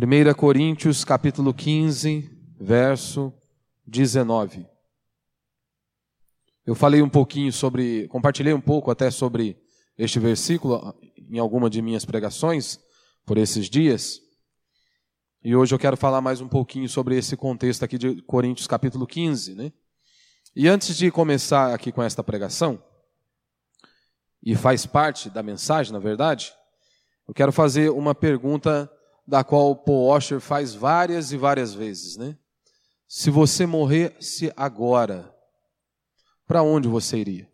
1 Coríntios capítulo 15, verso 19. Eu falei um pouquinho sobre, compartilhei um pouco até sobre este versículo em alguma de minhas pregações por esses dias. E hoje eu quero falar mais um pouquinho sobre esse contexto aqui de Coríntios capítulo 15, né? E antes de começar aqui com esta pregação, e faz parte da mensagem, na verdade, eu quero fazer uma pergunta da qual Paul Washer faz várias e várias vezes, né? Se você morresse agora, para onde você iria?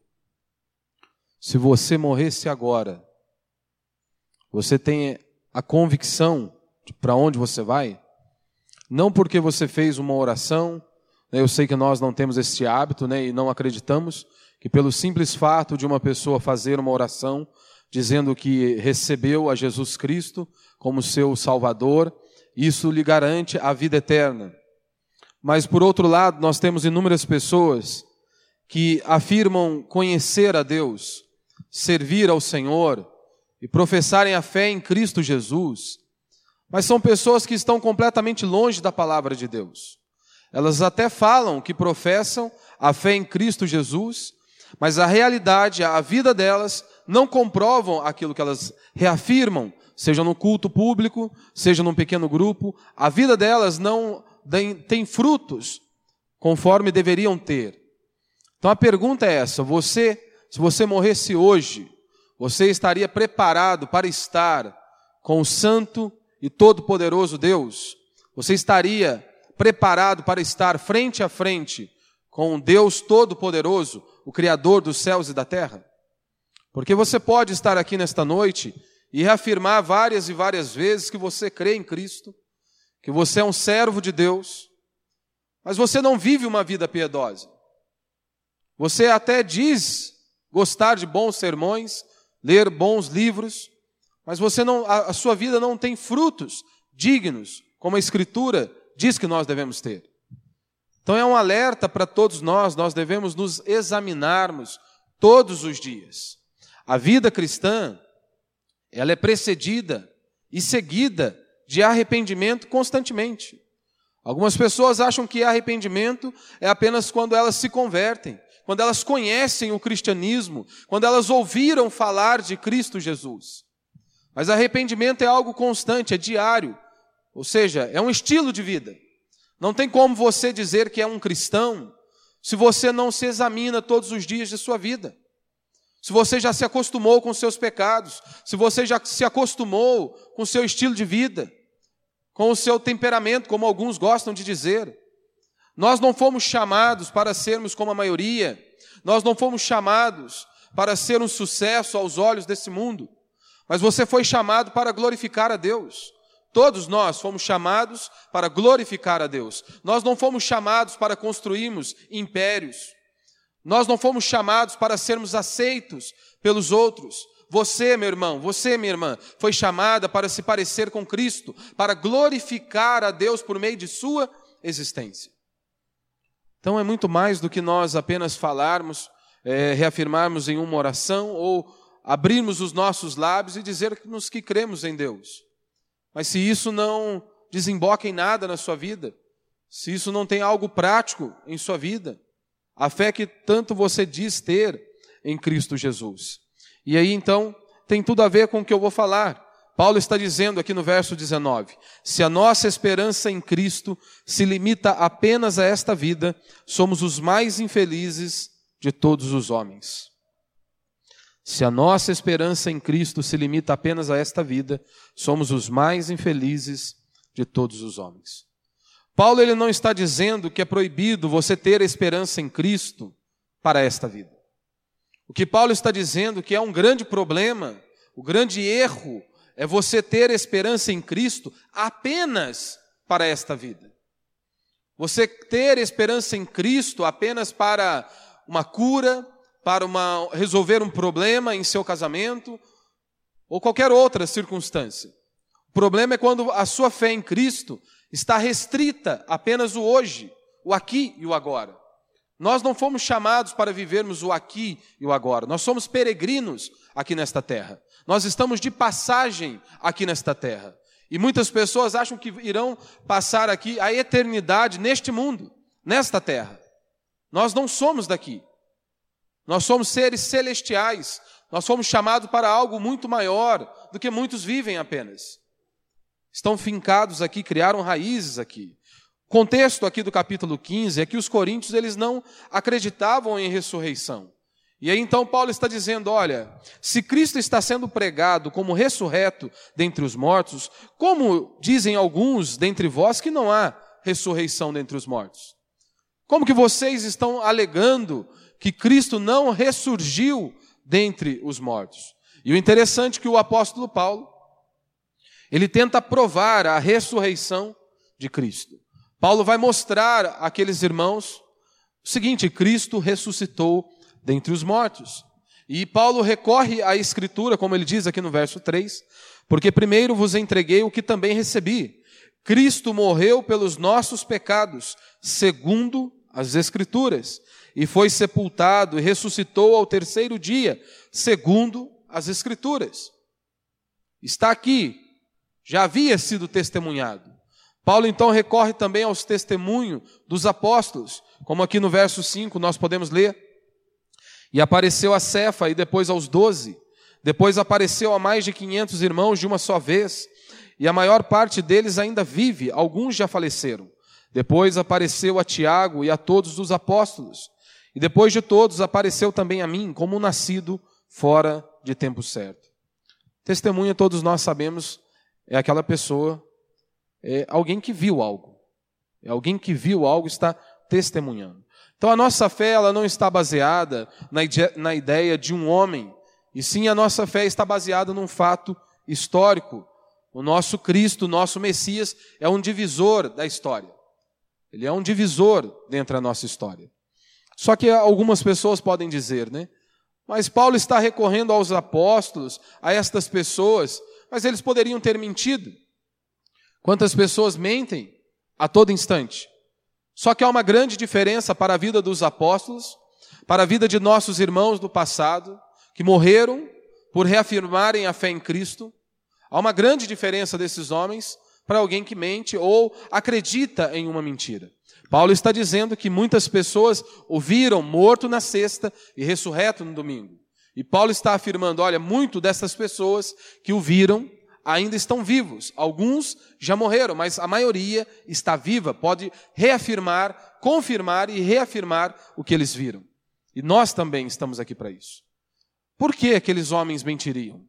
Se você morresse agora, você tem a convicção de para onde você vai? Não porque você fez uma oração, né? eu sei que nós não temos esse hábito né? e não acreditamos que pelo simples fato de uma pessoa fazer uma oração dizendo que recebeu a Jesus Cristo, como seu Salvador, isso lhe garante a vida eterna. Mas, por outro lado, nós temos inúmeras pessoas que afirmam conhecer a Deus, servir ao Senhor e professarem a fé em Cristo Jesus, mas são pessoas que estão completamente longe da palavra de Deus. Elas até falam que professam a fé em Cristo Jesus, mas a realidade, a vida delas, não comprovam aquilo que elas reafirmam seja no culto público, seja num pequeno grupo, a vida delas não tem frutos conforme deveriam ter. Então a pergunta é essa: você, se você morresse hoje, você estaria preparado para estar com o santo e todo-poderoso Deus? Você estaria preparado para estar frente a frente com Deus todo-poderoso, o criador dos céus e da terra? Porque você pode estar aqui nesta noite e reafirmar várias e várias vezes que você crê em Cristo, que você é um servo de Deus, mas você não vive uma vida piedosa. Você até diz gostar de bons sermões, ler bons livros, mas você não, a, a sua vida não tem frutos dignos, como a Escritura diz que nós devemos ter. Então é um alerta para todos nós, nós devemos nos examinarmos todos os dias. A vida cristã ela é precedida e seguida de arrependimento constantemente. Algumas pessoas acham que arrependimento é apenas quando elas se convertem, quando elas conhecem o cristianismo, quando elas ouviram falar de Cristo Jesus. Mas arrependimento é algo constante, é diário, ou seja, é um estilo de vida. Não tem como você dizer que é um cristão se você não se examina todos os dias de sua vida se você já se acostumou com seus pecados, se você já se acostumou com seu estilo de vida, com o seu temperamento, como alguns gostam de dizer. Nós não fomos chamados para sermos como a maioria, nós não fomos chamados para ser um sucesso aos olhos desse mundo, mas você foi chamado para glorificar a Deus. Todos nós fomos chamados para glorificar a Deus. Nós não fomos chamados para construirmos impérios. Nós não fomos chamados para sermos aceitos pelos outros. Você, meu irmão, você, minha irmã, foi chamada para se parecer com Cristo, para glorificar a Deus por meio de sua existência. Então é muito mais do que nós apenas falarmos, é, reafirmarmos em uma oração ou abrirmos os nossos lábios e dizermos que cremos em Deus. Mas se isso não desemboca em nada na sua vida, se isso não tem algo prático em sua vida, a fé que tanto você diz ter em Cristo Jesus. E aí então tem tudo a ver com o que eu vou falar. Paulo está dizendo aqui no verso 19: se a nossa esperança em Cristo se limita apenas a esta vida, somos os mais infelizes de todos os homens. Se a nossa esperança em Cristo se limita apenas a esta vida, somos os mais infelizes de todos os homens. Paulo ele não está dizendo que é proibido você ter esperança em Cristo para esta vida. O que Paulo está dizendo que é um grande problema, o grande erro é você ter esperança em Cristo apenas para esta vida. Você ter esperança em Cristo apenas para uma cura, para uma, resolver um problema em seu casamento ou qualquer outra circunstância. O problema é quando a sua fé em Cristo está restrita apenas o hoje, o aqui e o agora. Nós não fomos chamados para vivermos o aqui e o agora. Nós somos peregrinos aqui nesta terra. Nós estamos de passagem aqui nesta terra. E muitas pessoas acham que irão passar aqui a eternidade neste mundo, nesta terra. Nós não somos daqui. Nós somos seres celestiais. Nós fomos chamados para algo muito maior do que muitos vivem apenas. Estão fincados aqui, criaram raízes aqui. Contexto aqui do capítulo 15 é que os coríntios eles não acreditavam em ressurreição. E aí então Paulo está dizendo: olha, se Cristo está sendo pregado como ressurreto dentre os mortos, como dizem alguns dentre vós que não há ressurreição dentre os mortos? Como que vocês estão alegando que Cristo não ressurgiu dentre os mortos? E o interessante é que o apóstolo Paulo, ele tenta provar a ressurreição de Cristo. Paulo vai mostrar àqueles irmãos o seguinte: Cristo ressuscitou dentre os mortos. E Paulo recorre à Escritura, como ele diz aqui no verso 3, porque primeiro vos entreguei o que também recebi. Cristo morreu pelos nossos pecados, segundo as Escrituras, e foi sepultado e ressuscitou ao terceiro dia, segundo as Escrituras. Está aqui, já havia sido testemunhado. Paulo então recorre também aos testemunhos dos apóstolos, como aqui no verso 5 nós podemos ler. E apareceu a Cefa e depois aos doze. Depois apareceu a mais de quinhentos irmãos de uma só vez. E a maior parte deles ainda vive, alguns já faleceram. Depois apareceu a Tiago e a todos os apóstolos. E depois de todos apareceu também a mim, como um nascido fora de tempo certo. Testemunha, todos nós sabemos, é aquela pessoa, é alguém que viu algo. É alguém que viu algo, está testemunhando. Então a nossa fé ela não está baseada na ideia de um homem, e sim a nossa fé está baseada num fato histórico. O nosso Cristo, o nosso Messias, é um divisor da história. Ele é um divisor dentro da nossa história. Só que algumas pessoas podem dizer, né? Mas Paulo está recorrendo aos apóstolos, a estas pessoas, mas eles poderiam ter mentido. Quantas pessoas mentem a todo instante? Só que há uma grande diferença para a vida dos apóstolos, para a vida de nossos irmãos do passado, que morreram por reafirmarem a fé em Cristo. Há uma grande diferença desses homens para alguém que mente ou acredita em uma mentira. Paulo está dizendo que muitas pessoas ouviram morto na sexta e ressurreto no domingo. E Paulo está afirmando: olha, muito dessas pessoas que o viram ainda estão vivos. Alguns já morreram, mas a maioria está viva, pode reafirmar, confirmar e reafirmar o que eles viram. E nós também estamos aqui para isso. Por que aqueles homens mentiriam?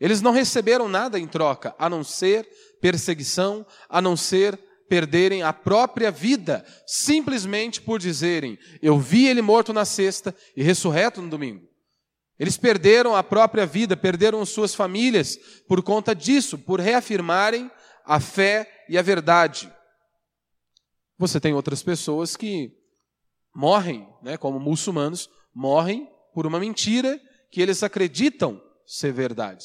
Eles não receberam nada em troca, a não ser perseguição, a não ser perderem a própria vida, simplesmente por dizerem: Eu vi ele morto na sexta e ressurreto no domingo. Eles perderam a própria vida, perderam suas famílias por conta disso, por reafirmarem a fé e a verdade. Você tem outras pessoas que morrem, né, como muçulmanos, morrem por uma mentira que eles acreditam ser verdade.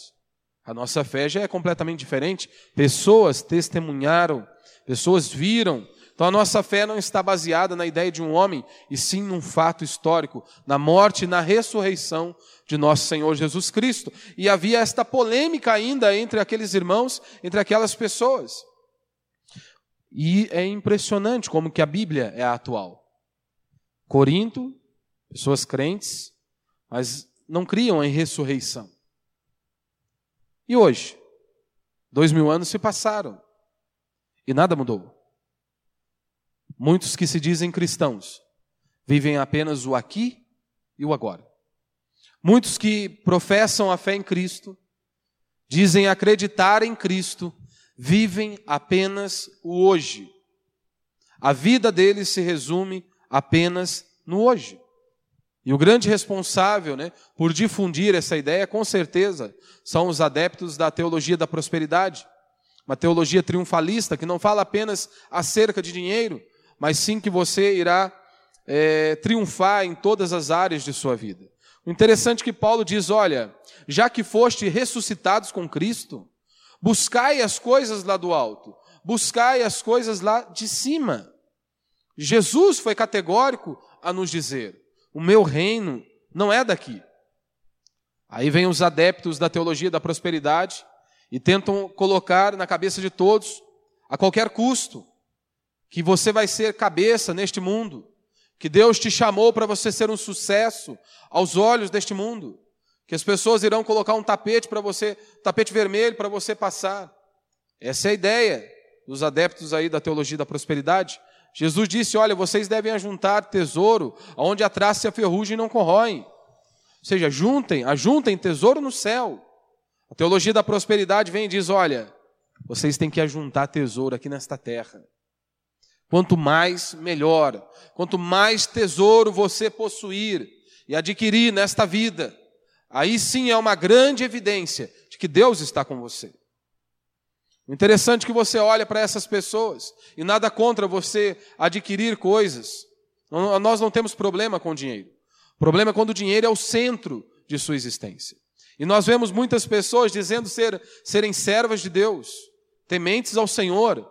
A nossa fé já é completamente diferente. Pessoas testemunharam, pessoas viram então a nossa fé não está baseada na ideia de um homem, e sim num fato histórico, na morte e na ressurreição de nosso Senhor Jesus Cristo. E havia esta polêmica ainda entre aqueles irmãos, entre aquelas pessoas. E é impressionante como que a Bíblia é atual. Corinto, pessoas crentes, mas não criam em ressurreição. E hoje? Dois mil anos se passaram e nada mudou. Muitos que se dizem cristãos vivem apenas o aqui e o agora. Muitos que professam a fé em Cristo, dizem acreditar em Cristo, vivem apenas o hoje. A vida deles se resume apenas no hoje. E o grande responsável né, por difundir essa ideia, com certeza, são os adeptos da teologia da prosperidade. Uma teologia triunfalista que não fala apenas acerca de dinheiro, mas sim que você irá é, triunfar em todas as áreas de sua vida. O interessante é que Paulo diz: olha, já que foste ressuscitados com Cristo, buscai as coisas lá do alto, buscai as coisas lá de cima. Jesus foi categórico a nos dizer: o meu reino não é daqui. Aí vem os adeptos da teologia da prosperidade e tentam colocar na cabeça de todos, a qualquer custo, que você vai ser cabeça neste mundo, que Deus te chamou para você ser um sucesso aos olhos deste mundo, que as pessoas irão colocar um tapete para você, tapete vermelho para você passar. Essa é a ideia dos adeptos aí da teologia da prosperidade. Jesus disse: Olha, vocês devem ajuntar tesouro onde a traça e a ferrugem não corroem. Ou seja, juntem, ajuntem tesouro no céu. A teologia da prosperidade vem e diz: Olha, vocês têm que ajuntar tesouro aqui nesta terra. Quanto mais, melhor. Quanto mais tesouro você possuir e adquirir nesta vida, aí sim é uma grande evidência de que Deus está com você. Interessante é que você olha para essas pessoas e nada contra você adquirir coisas. Nós não temos problema com dinheiro. O problema é quando o dinheiro é o centro de sua existência. E nós vemos muitas pessoas dizendo ser, serem servas de Deus, tementes ao Senhor,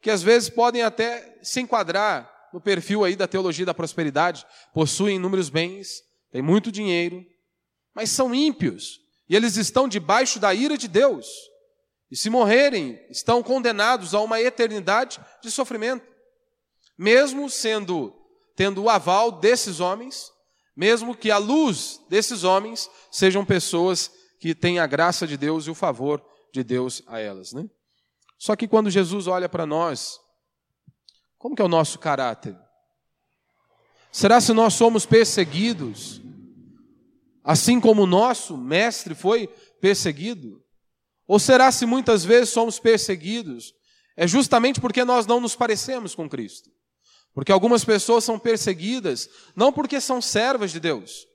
que às vezes podem até se enquadrar no perfil aí da teologia da prosperidade, possuem inúmeros bens, têm muito dinheiro, mas são ímpios, e eles estão debaixo da ira de Deus. E se morrerem, estão condenados a uma eternidade de sofrimento. Mesmo sendo tendo o aval desses homens, mesmo que a luz desses homens sejam pessoas que têm a graça de Deus e o favor de Deus a elas, né? Só que quando Jesus olha para nós, como que é o nosso caráter? Será se nós somos perseguidos, assim como o nosso mestre foi perseguido? Ou será se muitas vezes somos perseguidos, é justamente porque nós não nos parecemos com Cristo? Porque algumas pessoas são perseguidas não porque são servas de Deus,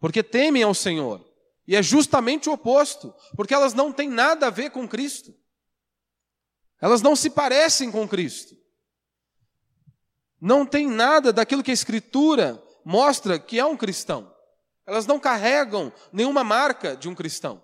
porque temem ao Senhor. E é justamente o oposto, porque elas não têm nada a ver com Cristo. Elas não se parecem com Cristo. Não tem nada daquilo que a Escritura mostra que é um cristão. Elas não carregam nenhuma marca de um cristão.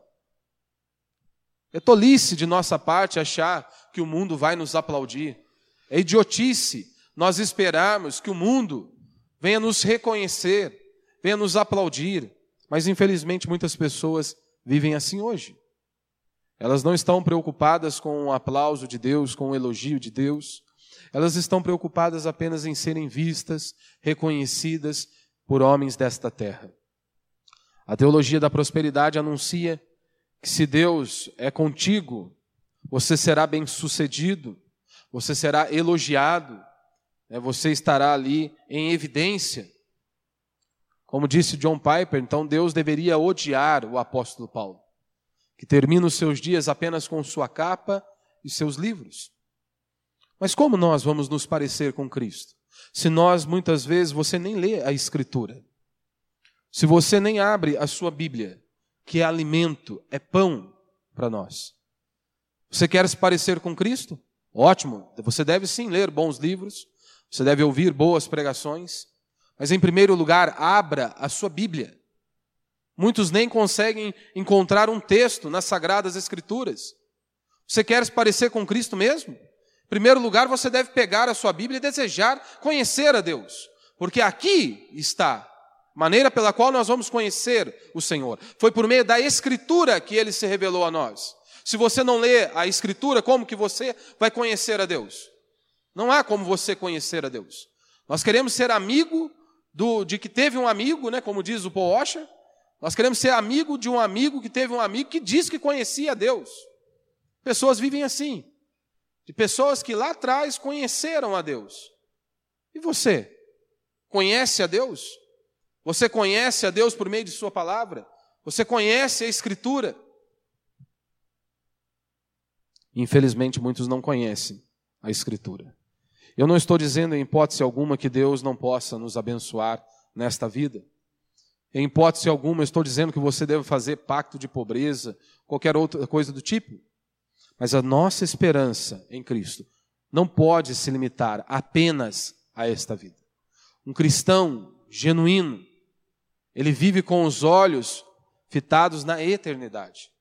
É tolice de nossa parte achar que o mundo vai nos aplaudir. É idiotice nós esperarmos que o mundo venha nos reconhecer, venha nos aplaudir. Mas infelizmente muitas pessoas vivem assim hoje. Elas não estão preocupadas com o aplauso de Deus, com o elogio de Deus. Elas estão preocupadas apenas em serem vistas, reconhecidas por homens desta terra. A teologia da prosperidade anuncia que se Deus é contigo, você será bem-sucedido, você será elogiado, né, você estará ali em evidência. Como disse John Piper, então Deus deveria odiar o apóstolo Paulo que termina os seus dias apenas com sua capa e seus livros. Mas como nós vamos nos parecer com Cristo? Se nós, muitas vezes, você nem lê a Escritura, se você nem abre a sua Bíblia, que é alimento, é pão para nós. Você quer se parecer com Cristo? Ótimo, você deve sim ler bons livros, você deve ouvir boas pregações, mas em primeiro lugar, abra a sua Bíblia. Muitos nem conseguem encontrar um texto nas Sagradas Escrituras. Você quer se parecer com Cristo mesmo? Em primeiro lugar, você deve pegar a sua Bíblia e desejar conhecer a Deus, porque aqui está a maneira pela qual nós vamos conhecer o Senhor. Foi por meio da Escritura que ele se revelou a nós. Se você não lê a Escritura, como que você vai conhecer a Deus? Não há como você conhecer a Deus. Nós queremos ser amigo do, de que teve um amigo, né, como diz o Paul Washer, nós queremos ser amigo de um amigo que teve um amigo que disse que conhecia Deus. Pessoas vivem assim. De pessoas que lá atrás conheceram a Deus. E você? Conhece a Deus? Você conhece a Deus por meio de Sua palavra? Você conhece a Escritura? Infelizmente, muitos não conhecem a Escritura. Eu não estou dizendo, em hipótese alguma, que Deus não possa nos abençoar nesta vida. Em hipótese alguma, eu estou dizendo que você deve fazer pacto de pobreza, qualquer outra coisa do tipo. Mas a nossa esperança em Cristo não pode se limitar apenas a esta vida. Um cristão genuíno, ele vive com os olhos fitados na eternidade.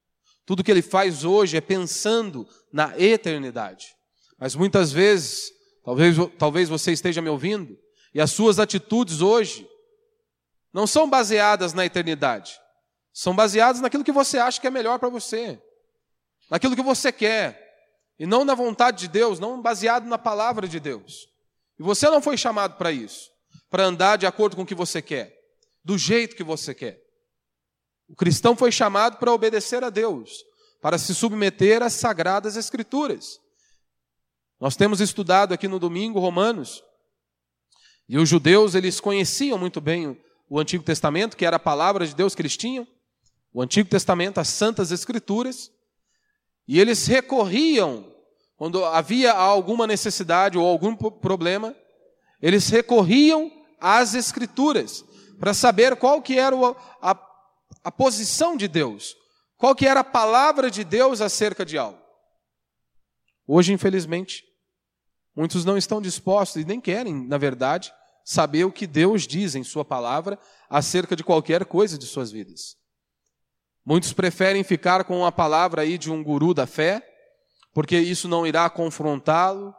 Tudo que ele faz hoje é pensando na eternidade. Mas muitas vezes, talvez, talvez você esteja me ouvindo, e as suas atitudes hoje não são baseadas na eternidade. São baseadas naquilo que você acha que é melhor para você. naquilo que você quer, e não na vontade de Deus, não baseado na palavra de Deus. E você não foi chamado para isso, para andar de acordo com o que você quer, do jeito que você quer. O cristão foi chamado para obedecer a Deus, para se submeter às sagradas Escrituras. Nós temos estudado aqui no domingo Romanos, e os judeus, eles conheciam muito bem o Antigo Testamento, que era a palavra de Deus que eles tinham, o Antigo Testamento, as Santas Escrituras, e eles recorriam, quando havia alguma necessidade ou algum problema, eles recorriam às Escrituras, para saber qual que era a, a posição de Deus, qual que era a palavra de Deus acerca de algo. Hoje, infelizmente, muitos não estão dispostos e nem querem, na verdade, saber o que Deus diz em Sua palavra acerca de qualquer coisa de suas vidas. Muitos preferem ficar com a palavra aí de um guru da fé, porque isso não irá confrontá-lo,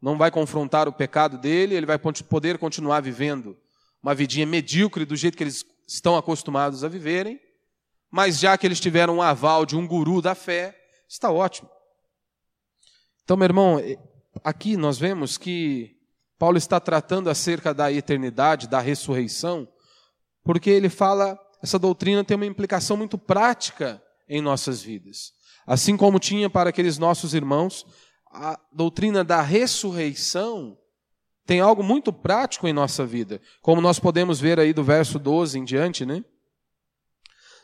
não vai confrontar o pecado dele, ele vai poder continuar vivendo uma vidinha medíocre do jeito que eles estão acostumados a viverem, mas já que eles tiveram um aval de um guru da fé, está ótimo. Então, meu irmão, aqui nós vemos que Paulo está tratando acerca da eternidade, da ressurreição, porque ele fala, essa doutrina tem uma implicação muito prática em nossas vidas. Assim como tinha para aqueles nossos irmãos, a doutrina da ressurreição tem algo muito prático em nossa vida, como nós podemos ver aí do verso 12 em diante, né?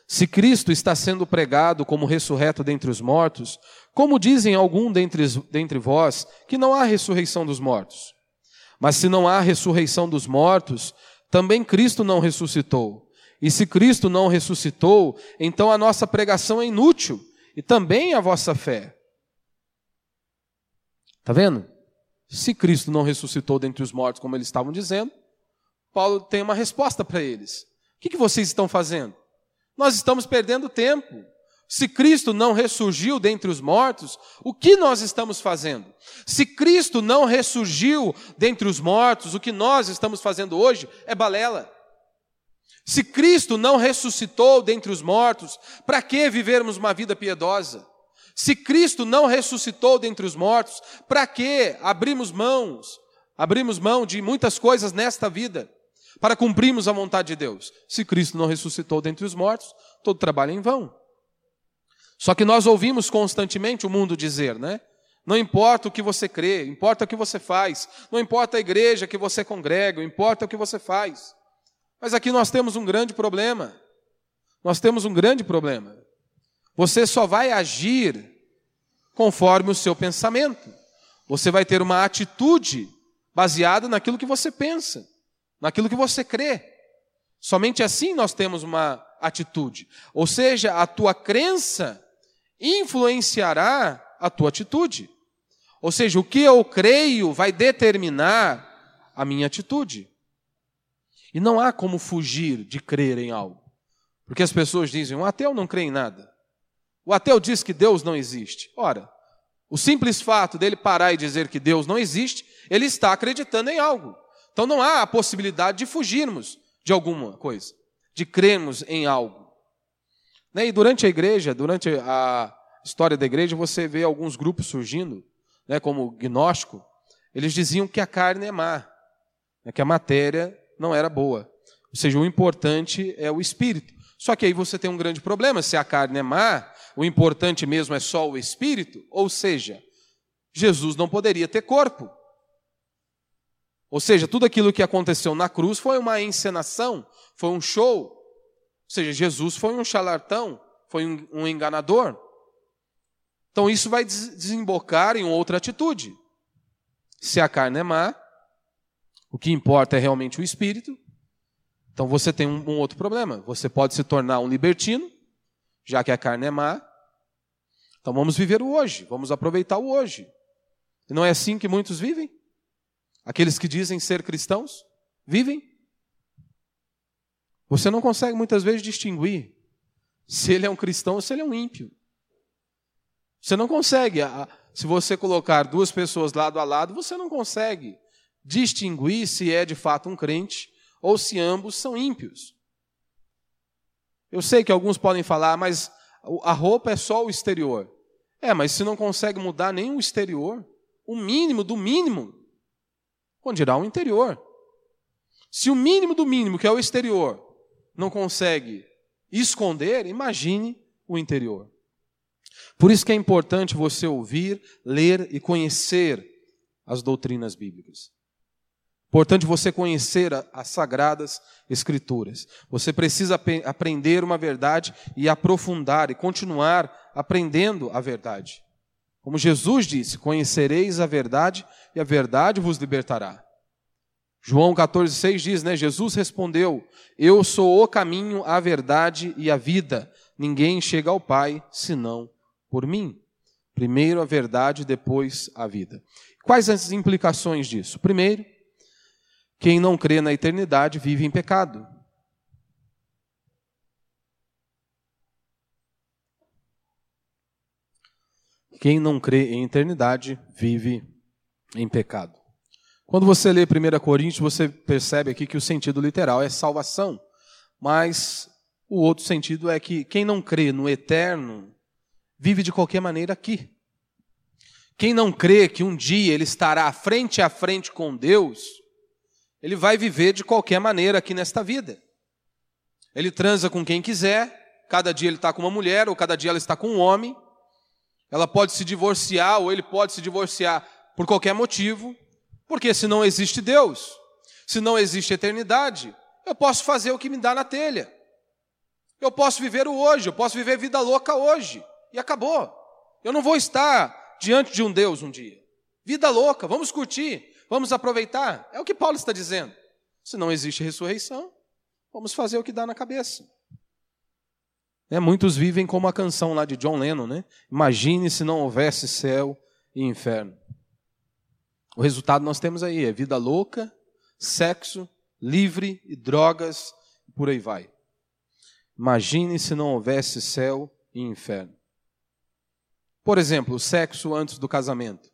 Se Cristo está sendo pregado como ressurreto dentre os mortos, como dizem algum dentre, dentre vós que não há ressurreição dos mortos? Mas se não há ressurreição dos mortos, também Cristo não ressuscitou. E se Cristo não ressuscitou, então a nossa pregação é inútil e também a vossa fé. Está vendo? Se Cristo não ressuscitou dentre os mortos, como eles estavam dizendo, Paulo tem uma resposta para eles. O que, que vocês estão fazendo? Nós estamos perdendo tempo. Se Cristo não ressurgiu dentre os mortos, o que nós estamos fazendo? Se Cristo não ressurgiu dentre os mortos, o que nós estamos fazendo hoje é balela. Se Cristo não ressuscitou dentre os mortos, para que vivermos uma vida piedosa? Se Cristo não ressuscitou dentre os mortos, para que abrimos mãos, abrimos mão de muitas coisas nesta vida, para cumprirmos a vontade de Deus? Se Cristo não ressuscitou dentre os mortos, todo trabalho é em vão. Só que nós ouvimos constantemente o mundo dizer, né? Não importa o que você crê, importa o que você faz, não importa a igreja que você congrega, importa o que você faz. Mas aqui nós temos um grande problema. Nós temos um grande problema. Você só vai agir conforme o seu pensamento. Você vai ter uma atitude baseada naquilo que você pensa, naquilo que você crê. Somente assim nós temos uma atitude. Ou seja, a tua crença influenciará a tua atitude. Ou seja, o que eu creio vai determinar a minha atitude. E não há como fugir de crer em algo. Porque as pessoas dizem: um ateu não crê em nada. O ateu diz que Deus não existe. Ora, o simples fato dele parar e dizer que Deus não existe, ele está acreditando em algo. Então não há a possibilidade de fugirmos de alguma coisa, de crermos em algo. Né, e durante a igreja, durante a história da igreja, você vê alguns grupos surgindo, né, como o gnóstico, eles diziam que a carne é má, né, que a matéria não era boa. Ou seja, o importante é o espírito. Só que aí você tem um grande problema. Se a carne é má, o importante mesmo é só o espírito, ou seja, Jesus não poderia ter corpo. Ou seja, tudo aquilo que aconteceu na cruz foi uma encenação, foi um show. Ou seja, Jesus foi um charlatão, foi um, um enganador. Então isso vai desembocar em outra atitude. Se a carne é má, o que importa é realmente o espírito, então você tem um, um outro problema. Você pode se tornar um libertino, já que a carne é má. Então vamos viver o hoje, vamos aproveitar o hoje. E não é assim que muitos vivem? Aqueles que dizem ser cristãos vivem. Você não consegue muitas vezes distinguir se ele é um cristão ou se ele é um ímpio. Você não consegue, se você colocar duas pessoas lado a lado, você não consegue distinguir se é de fato um crente ou se ambos são ímpios. Eu sei que alguns podem falar, mas a roupa é só o exterior. É, mas se não consegue mudar nem o exterior, o mínimo do mínimo, quando dirá o interior. Se o mínimo do mínimo, que é o exterior, não consegue esconder, imagine o interior. Por isso que é importante você ouvir, ler e conhecer as doutrinas bíblicas. Importante você conhecer as sagradas escrituras. Você precisa ap aprender uma verdade e aprofundar e continuar aprendendo a verdade. Como Jesus disse: Conhecereis a verdade e a verdade vos libertará. João 14,6 diz, né? Jesus respondeu: Eu sou o caminho, a verdade e a vida. Ninguém chega ao Pai senão por mim. Primeiro a verdade, depois a vida. Quais as implicações disso? Primeiro, quem não crê na eternidade vive em pecado. Quem não crê em eternidade vive em pecado. Quando você lê 1 Coríntios, você percebe aqui que o sentido literal é salvação, mas o outro sentido é que quem não crê no eterno vive de qualquer maneira aqui. Quem não crê que um dia ele estará frente a frente com Deus, ele vai viver de qualquer maneira aqui nesta vida. Ele transa com quem quiser, cada dia ele está com uma mulher, ou cada dia ela está com um homem. Ela pode se divorciar, ou ele pode se divorciar por qualquer motivo, porque se não existe Deus, se não existe eternidade, eu posso fazer o que me dá na telha. Eu posso viver o hoje, eu posso viver vida louca hoje, e acabou. Eu não vou estar diante de um Deus um dia. Vida louca, vamos curtir, vamos aproveitar. É o que Paulo está dizendo. Se não existe ressurreição, vamos fazer o que dá na cabeça. É, muitos vivem como a canção lá de John Lennon, né? Imagine se não houvesse céu e inferno. O resultado nós temos aí é vida louca, sexo, livre e drogas, e por aí vai. Imagine se não houvesse céu e inferno. Por exemplo, o sexo antes do casamento.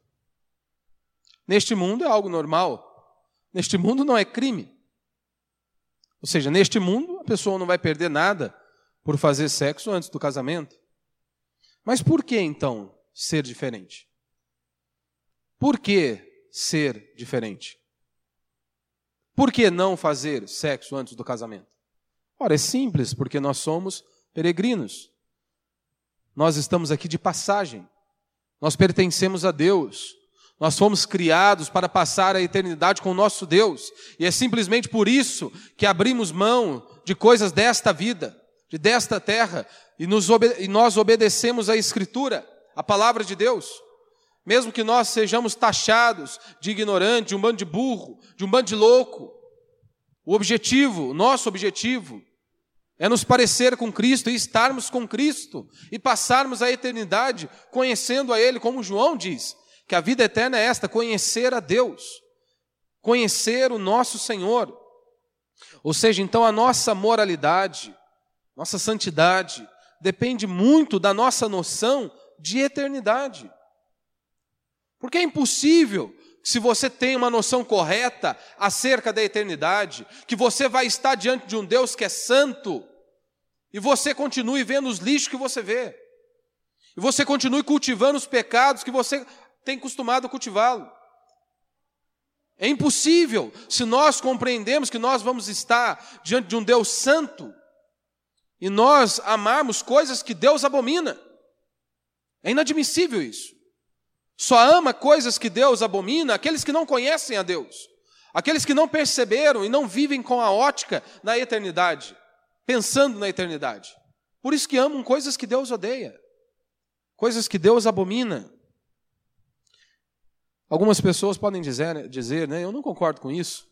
Neste mundo é algo normal. Neste mundo não é crime. Ou seja, neste mundo a pessoa não vai perder nada por fazer sexo antes do casamento. Mas por que então ser diferente? Por que ser diferente? Por que não fazer sexo antes do casamento? Ora, é simples, porque nós somos peregrinos. Nós estamos aqui de passagem. Nós pertencemos a Deus. Nós fomos criados para passar a eternidade com o nosso Deus. E é simplesmente por isso que abrimos mão de coisas desta vida de desta terra e, nos, e nós obedecemos a Escritura, a palavra de Deus. Mesmo que nós sejamos taxados de ignorante, de um bando de burro, de um bando de louco, o objetivo, o nosso objetivo, é nos parecer com Cristo e estarmos com Cristo e passarmos a eternidade conhecendo a Ele, como João diz, que a vida eterna é esta: conhecer a Deus, conhecer o nosso Senhor. Ou seja, então a nossa moralidade, nossa santidade depende muito da nossa noção de eternidade. Porque é impossível, se você tem uma noção correta acerca da eternidade, que você vai estar diante de um Deus que é santo, e você continue vendo os lixos que você vê, e você continue cultivando os pecados que você tem costumado cultivá-lo. É impossível, se nós compreendemos que nós vamos estar diante de um Deus santo, e nós amarmos coisas que Deus abomina. É inadmissível isso. Só ama coisas que Deus abomina aqueles que não conhecem a Deus, aqueles que não perceberam e não vivem com a ótica na eternidade, pensando na eternidade. Por isso que amam coisas que Deus odeia, coisas que Deus abomina. Algumas pessoas podem dizer, dizer né, eu não concordo com isso.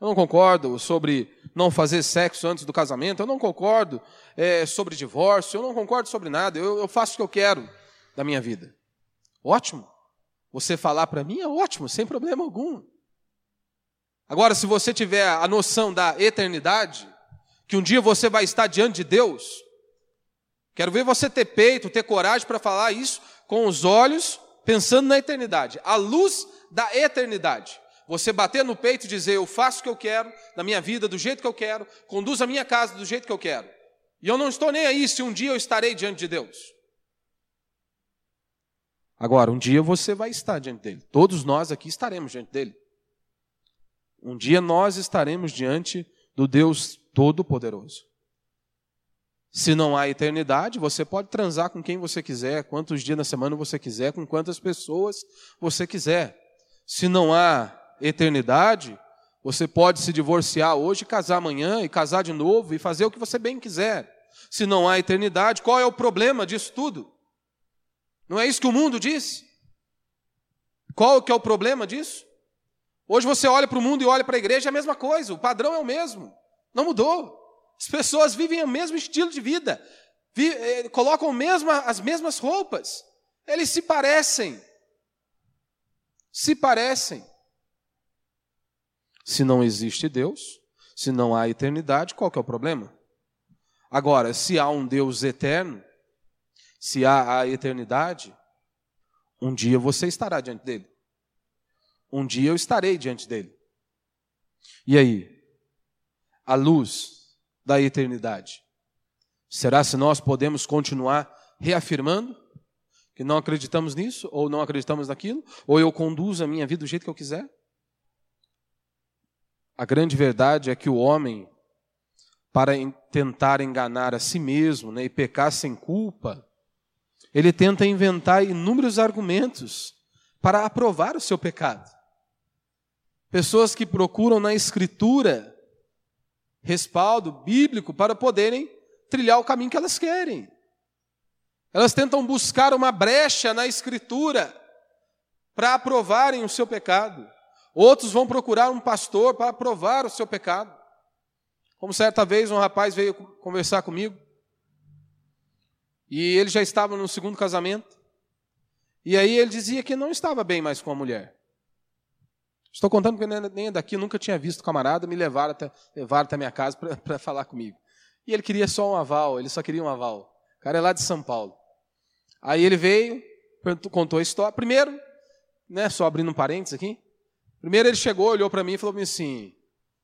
Eu não concordo sobre não fazer sexo antes do casamento, eu não concordo é, sobre divórcio, eu não concordo sobre nada, eu, eu faço o que eu quero da minha vida. Ótimo. Você falar para mim é ótimo, sem problema algum. Agora, se você tiver a noção da eternidade, que um dia você vai estar diante de Deus, quero ver você ter peito, ter coragem para falar isso com os olhos pensando na eternidade, à luz da eternidade. Você bater no peito e dizer: Eu faço o que eu quero, na minha vida, do jeito que eu quero, conduzo a minha casa do jeito que eu quero. E eu não estou nem aí se um dia eu estarei diante de Deus. Agora, um dia você vai estar diante dele. Todos nós aqui estaremos diante dele. Um dia nós estaremos diante do Deus Todo-Poderoso. Se não há eternidade, você pode transar com quem você quiser, quantos dias na semana você quiser, com quantas pessoas você quiser. Se não há eternidade, você pode se divorciar hoje, casar amanhã e casar de novo e fazer o que você bem quiser. Se não há eternidade, qual é o problema disso tudo? Não é isso que o mundo diz? Qual que é o problema disso? Hoje você olha para o mundo e olha para a igreja, é a mesma coisa, o padrão é o mesmo, não mudou. As pessoas vivem o mesmo estilo de vida, eh, colocam as mesmas roupas, eles se parecem. Se parecem. Se não existe Deus, se não há eternidade, qual que é o problema? Agora, se há um Deus eterno, se há a eternidade, um dia você estará diante dele. Um dia eu estarei diante dele. E aí? A luz da eternidade. Será se nós podemos continuar reafirmando que não acreditamos nisso, ou não acreditamos naquilo, ou eu conduzo a minha vida do jeito que eu quiser? A grande verdade é que o homem, para tentar enganar a si mesmo né, e pecar sem culpa, ele tenta inventar inúmeros argumentos para aprovar o seu pecado. Pessoas que procuram na Escritura respaldo bíblico para poderem trilhar o caminho que elas querem. Elas tentam buscar uma brecha na Escritura para aprovarem o seu pecado. Outros vão procurar um pastor para aprovar o seu pecado. Como certa vez um rapaz veio conversar comigo e ele já estava no segundo casamento. E aí ele dizia que não estava bem mais com a mulher. Estou contando porque nem daqui nunca tinha visto o camarada, me levaram até, levaram até minha casa para falar comigo. E ele queria só um aval, ele só queria um aval. O cara é lá de São Paulo. Aí ele veio, contou a história. Primeiro, né, só abrindo um parênteses aqui. Primeiro ele chegou, olhou para mim e falou assim: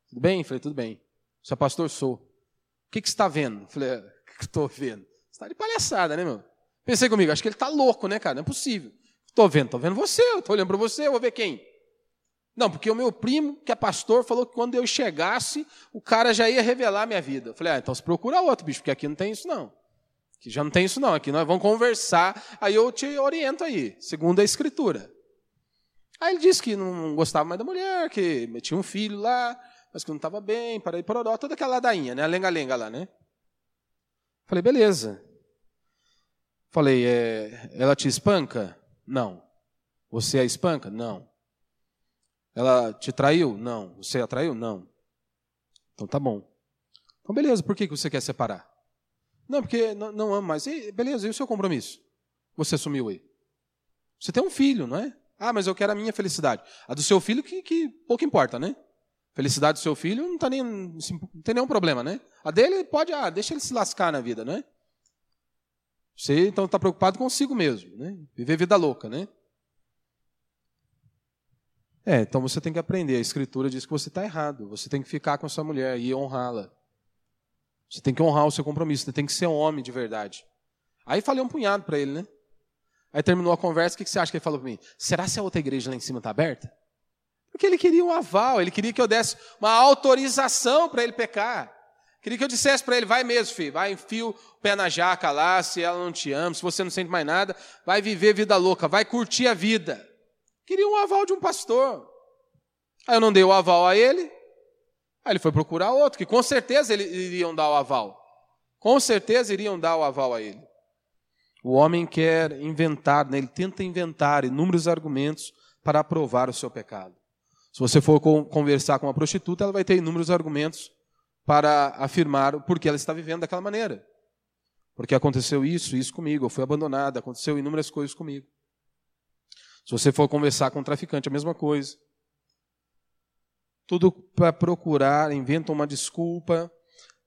Tudo bem? Eu falei: Tudo bem. Sou pastor? Sou. O que, que você está vendo? Eu falei: O que estou vendo? Você está de palhaçada, né, meu? Pensei comigo: Acho que ele está louco, né, cara? Não é possível. Estou vendo, estou vendo você, estou olhando para você, eu vou ver quem. Não, porque o meu primo, que é pastor, falou que quando eu chegasse, o cara já ia revelar a minha vida. Eu falei, ah, então se procura outro, bicho, porque aqui não tem isso, não. Aqui já não tem isso, não. Aqui nós vamos conversar, aí eu te oriento aí, segundo a escritura. Aí ele disse que não gostava mais da mulher, que tinha um filho lá, mas que não estava bem, para ir pororó, toda aquela ladainha, né? A lenga-lenga lá, né? Falei, beleza. Falei, é, ela te espanca? Não. Você a espanca? Não. Ela te traiu? Não. Você a traiu? Não. Então tá bom. Então beleza, por que você quer separar? Não, porque não, não amo mais. E, beleza, e o seu compromisso? Você assumiu aí. Você tem um filho, não é? Ah, mas eu quero a minha felicidade. A do seu filho que, que pouco importa, né? Felicidade do seu filho não, tá nem, não tem nenhum problema, né? A dele pode, ah, deixa ele se lascar na vida, né? Você então está preocupado consigo mesmo, né? Viver vida louca, né? É, então você tem que aprender. A escritura diz que você está errado. Você tem que ficar com a sua mulher e honrá-la. Você tem que honrar o seu compromisso. Você tem que ser um homem de verdade. Aí falei um punhado para ele, né? Aí terminou a conversa. O que você acha que ele falou para mim? Será se a outra igreja lá em cima está aberta? Porque ele queria um aval. Ele queria que eu desse uma autorização para ele pecar. Queria que eu dissesse para ele: vai mesmo, filho. Vai, enfia o pé na jaca lá. Se ela não te ama, se você não sente mais nada, vai viver vida louca. Vai curtir a vida. Queria um aval de um pastor. Aí eu não dei o aval a ele. Aí ele foi procurar outro, que com certeza eles iriam dar o aval. Com certeza iriam dar o aval a ele. O homem quer inventar, né? ele tenta inventar inúmeros argumentos para aprovar o seu pecado. Se você for conversar com uma prostituta, ela vai ter inúmeros argumentos para afirmar o porquê ela está vivendo daquela maneira. Porque aconteceu isso, isso comigo, eu fui abandonada, aconteceu inúmeras coisas comigo. Se você for conversar com um traficante, a mesma coisa. Tudo para procurar, inventam uma desculpa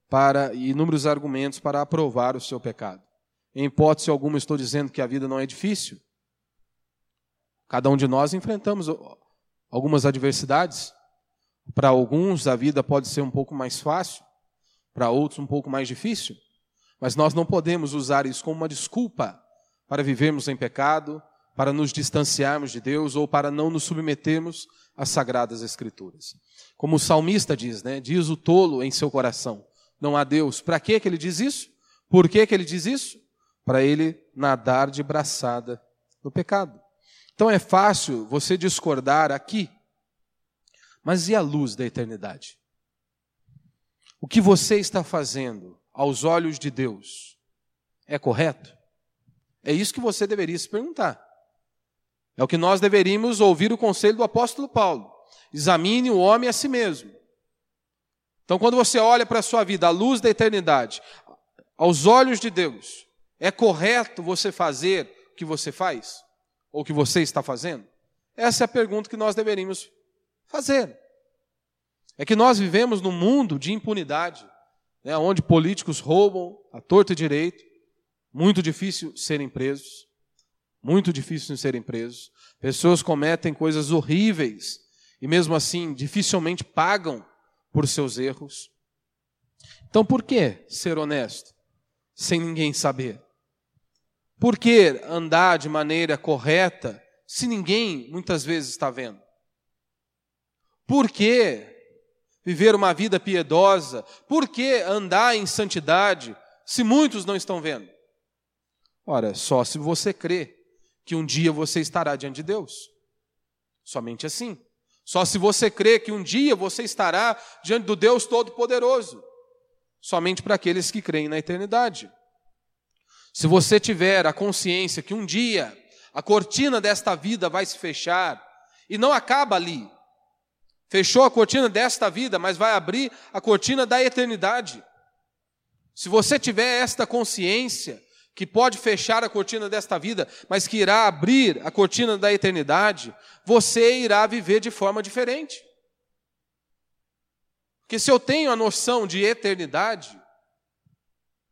para inúmeros argumentos para aprovar o seu pecado. Em hipótese alguma, estou dizendo que a vida não é difícil. Cada um de nós enfrentamos algumas adversidades. Para alguns, a vida pode ser um pouco mais fácil, para outros, um pouco mais difícil. Mas nós não podemos usar isso como uma desculpa para vivermos em pecado, para nos distanciarmos de Deus ou para não nos submetermos às sagradas escrituras. Como o salmista diz, né? Diz o tolo em seu coração: não há Deus. Para que ele diz isso? Por que, que ele diz isso? Para ele nadar de braçada no pecado. Então é fácil você discordar aqui, mas e a luz da eternidade? O que você está fazendo aos olhos de Deus é correto? É isso que você deveria se perguntar. É o que nós deveríamos ouvir o conselho do apóstolo Paulo. Examine o homem a si mesmo. Então, quando você olha para a sua vida, à luz da eternidade, aos olhos de Deus, é correto você fazer o que você faz? Ou que você está fazendo? Essa é a pergunta que nós deveríamos fazer. É que nós vivemos num mundo de impunidade, né, onde políticos roubam a torto e direito, muito difícil serem presos, muito difícil serem presos. Pessoas cometem coisas horríveis e mesmo assim dificilmente pagam por seus erros. Então, por que ser honesto sem ninguém saber? Por que andar de maneira correta se ninguém muitas vezes está vendo? Por que viver uma vida piedosa? Por que andar em santidade se muitos não estão vendo? Ora, só se você crê que um dia você estará diante de Deus. Somente assim. Só se você crê que um dia você estará diante do Deus Todo-Poderoso. Somente para aqueles que creem na eternidade. Se você tiver a consciência que um dia a cortina desta vida vai se fechar, e não acaba ali. Fechou a cortina desta vida, mas vai abrir a cortina da eternidade. Se você tiver esta consciência, que pode fechar a cortina desta vida, mas que irá abrir a cortina da eternidade, você irá viver de forma diferente. Porque se eu tenho a noção de eternidade,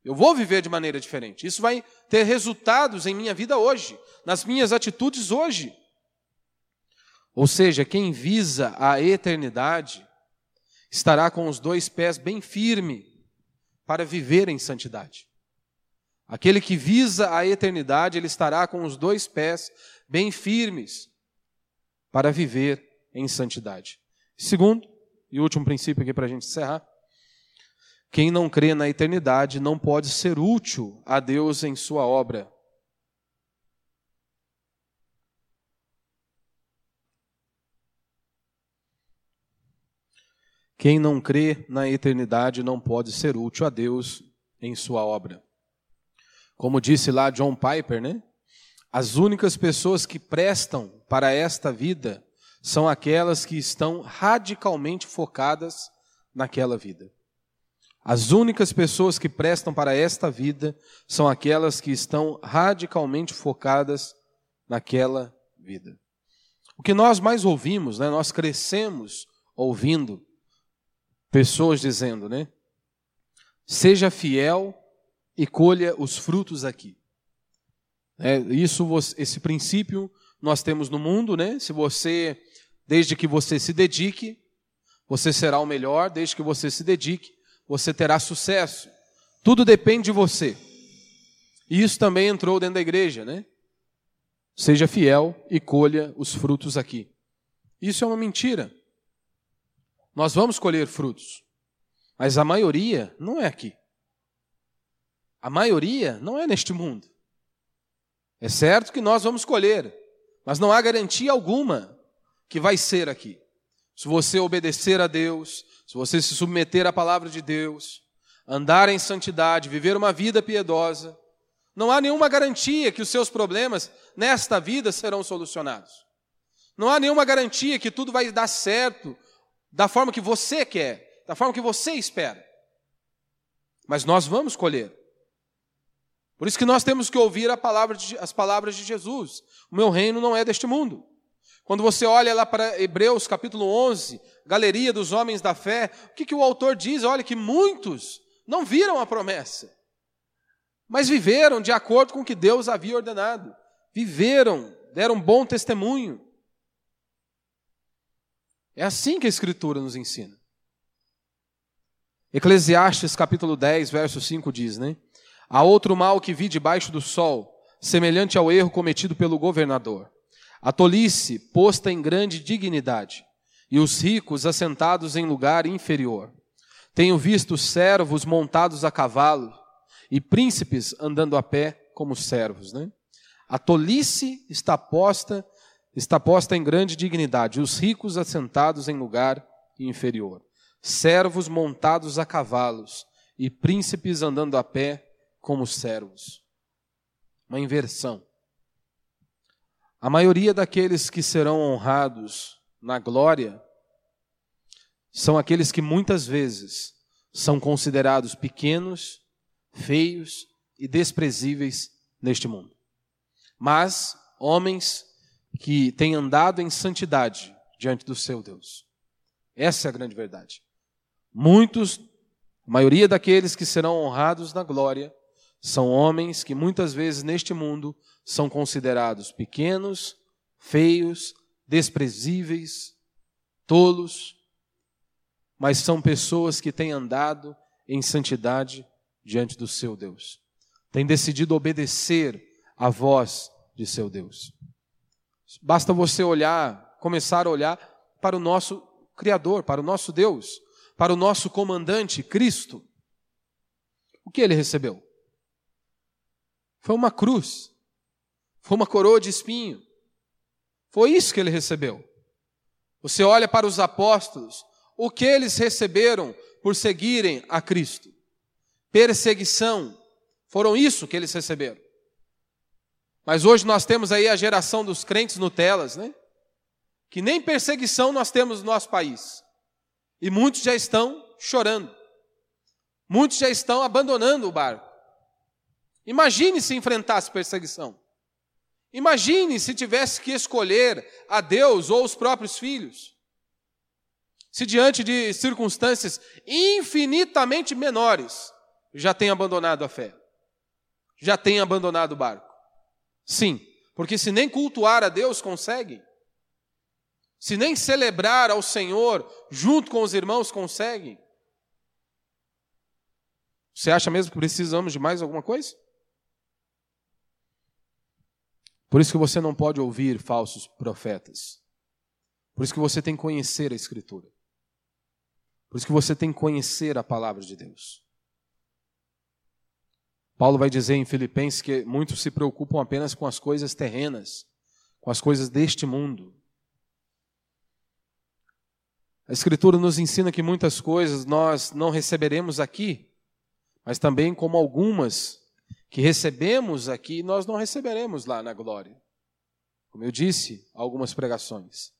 eu vou viver de maneira diferente. Isso vai ter resultados em minha vida hoje, nas minhas atitudes hoje. Ou seja, quem visa a eternidade estará com os dois pés bem firmes para viver em santidade. Aquele que visa a eternidade, ele estará com os dois pés bem firmes para viver em santidade. Segundo, e último princípio aqui para a gente encerrar: quem não crê na eternidade não pode ser útil a Deus em sua obra. Quem não crê na eternidade não pode ser útil a Deus em sua obra. Como disse lá John Piper, né? As únicas pessoas que prestam para esta vida são aquelas que estão radicalmente focadas naquela vida. As únicas pessoas que prestam para esta vida são aquelas que estão radicalmente focadas naquela vida. O que nós mais ouvimos, né? Nós crescemos ouvindo pessoas dizendo, né? Seja fiel e colha os frutos aqui. É, isso, esse princípio nós temos no mundo, né? Se você, desde que você se dedique, você será o melhor. Desde que você se dedique, você terá sucesso. Tudo depende de você. E isso também entrou dentro da igreja, né? Seja fiel e colha os frutos aqui. Isso é uma mentira. Nós vamos colher frutos, mas a maioria não é aqui. A maioria não é neste mundo. É certo que nós vamos colher, mas não há garantia alguma que vai ser aqui. Se você obedecer a Deus, se você se submeter à palavra de Deus, andar em santidade, viver uma vida piedosa, não há nenhuma garantia que os seus problemas nesta vida serão solucionados. Não há nenhuma garantia que tudo vai dar certo da forma que você quer, da forma que você espera. Mas nós vamos colher. Por isso que nós temos que ouvir palavra de, as palavras de Jesus. O meu reino não é deste mundo. Quando você olha lá para Hebreus capítulo 11, galeria dos homens da fé, o que, que o autor diz? Olha que muitos não viram a promessa, mas viveram de acordo com o que Deus havia ordenado. Viveram, deram bom testemunho. É assim que a Escritura nos ensina. Eclesiastes capítulo 10, verso 5 diz, né? Há outro mal que vi debaixo do sol, semelhante ao erro cometido pelo governador. A tolice posta em grande dignidade, e os ricos assentados em lugar inferior. Tenho visto servos montados a cavalo e príncipes andando a pé como servos. Né? A tolice está posta, está posta em grande dignidade, os ricos assentados em lugar inferior. Servos montados a cavalos e príncipes andando a pé como servos. Uma inversão. A maioria daqueles que serão honrados na glória são aqueles que muitas vezes são considerados pequenos, feios e desprezíveis neste mundo. Mas homens que têm andado em santidade diante do seu Deus. Essa é a grande verdade. Muitos, a maioria daqueles que serão honrados na glória, são homens que muitas vezes neste mundo são considerados pequenos, feios, desprezíveis, tolos, mas são pessoas que têm andado em santidade diante do seu Deus. Têm decidido obedecer à voz de seu Deus. Basta você olhar, começar a olhar para o nosso Criador, para o nosso Deus, para o nosso comandante, Cristo. O que ele recebeu? Foi uma cruz, foi uma coroa de espinho. Foi isso que ele recebeu. Você olha para os apóstolos, o que eles receberam por seguirem a Cristo? Perseguição. Foram isso que eles receberam. Mas hoje nós temos aí a geração dos crentes Nutelas, né? Que nem perseguição nós temos no nosso país. E muitos já estão chorando. Muitos já estão abandonando o barco. Imagine se enfrentasse perseguição. Imagine se tivesse que escolher a Deus ou os próprios filhos se diante de circunstâncias infinitamente menores, já tem abandonado a fé, já tem abandonado o barco. Sim, porque se nem cultuar a Deus consegue, se nem celebrar ao Senhor junto com os irmãos consegue, você acha mesmo que precisamos de mais alguma coisa? Por isso que você não pode ouvir falsos profetas. Por isso que você tem que conhecer a Escritura. Por isso que você tem que conhecer a palavra de Deus. Paulo vai dizer em Filipenses que muitos se preocupam apenas com as coisas terrenas, com as coisas deste mundo. A Escritura nos ensina que muitas coisas nós não receberemos aqui, mas também como algumas que recebemos aqui, nós não receberemos lá na glória. Como eu disse, algumas pregações.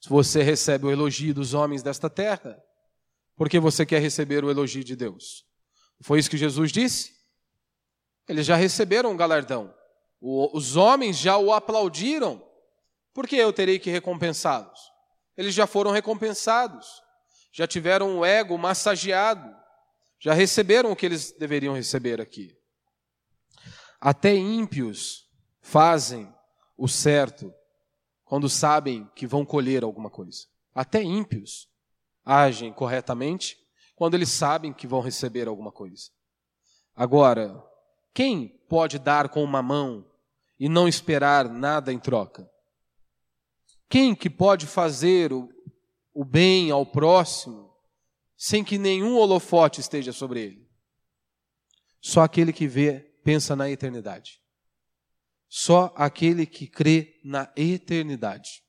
Se você recebe o elogio dos homens desta terra, porque você quer receber o elogio de Deus. Foi isso que Jesus disse? Eles já receberam um galardão. os homens já o aplaudiram. Por que eu terei que recompensá-los? Eles já foram recompensados. Já tiveram o ego massageado. Já receberam o que eles deveriam receber aqui. Até ímpios fazem o certo quando sabem que vão colher alguma coisa. Até ímpios agem corretamente quando eles sabem que vão receber alguma coisa. Agora, quem pode dar com uma mão e não esperar nada em troca? Quem que pode fazer o, o bem ao próximo sem que nenhum holofote esteja sobre ele? Só aquele que vê, pensa na eternidade. Só aquele que crê na eternidade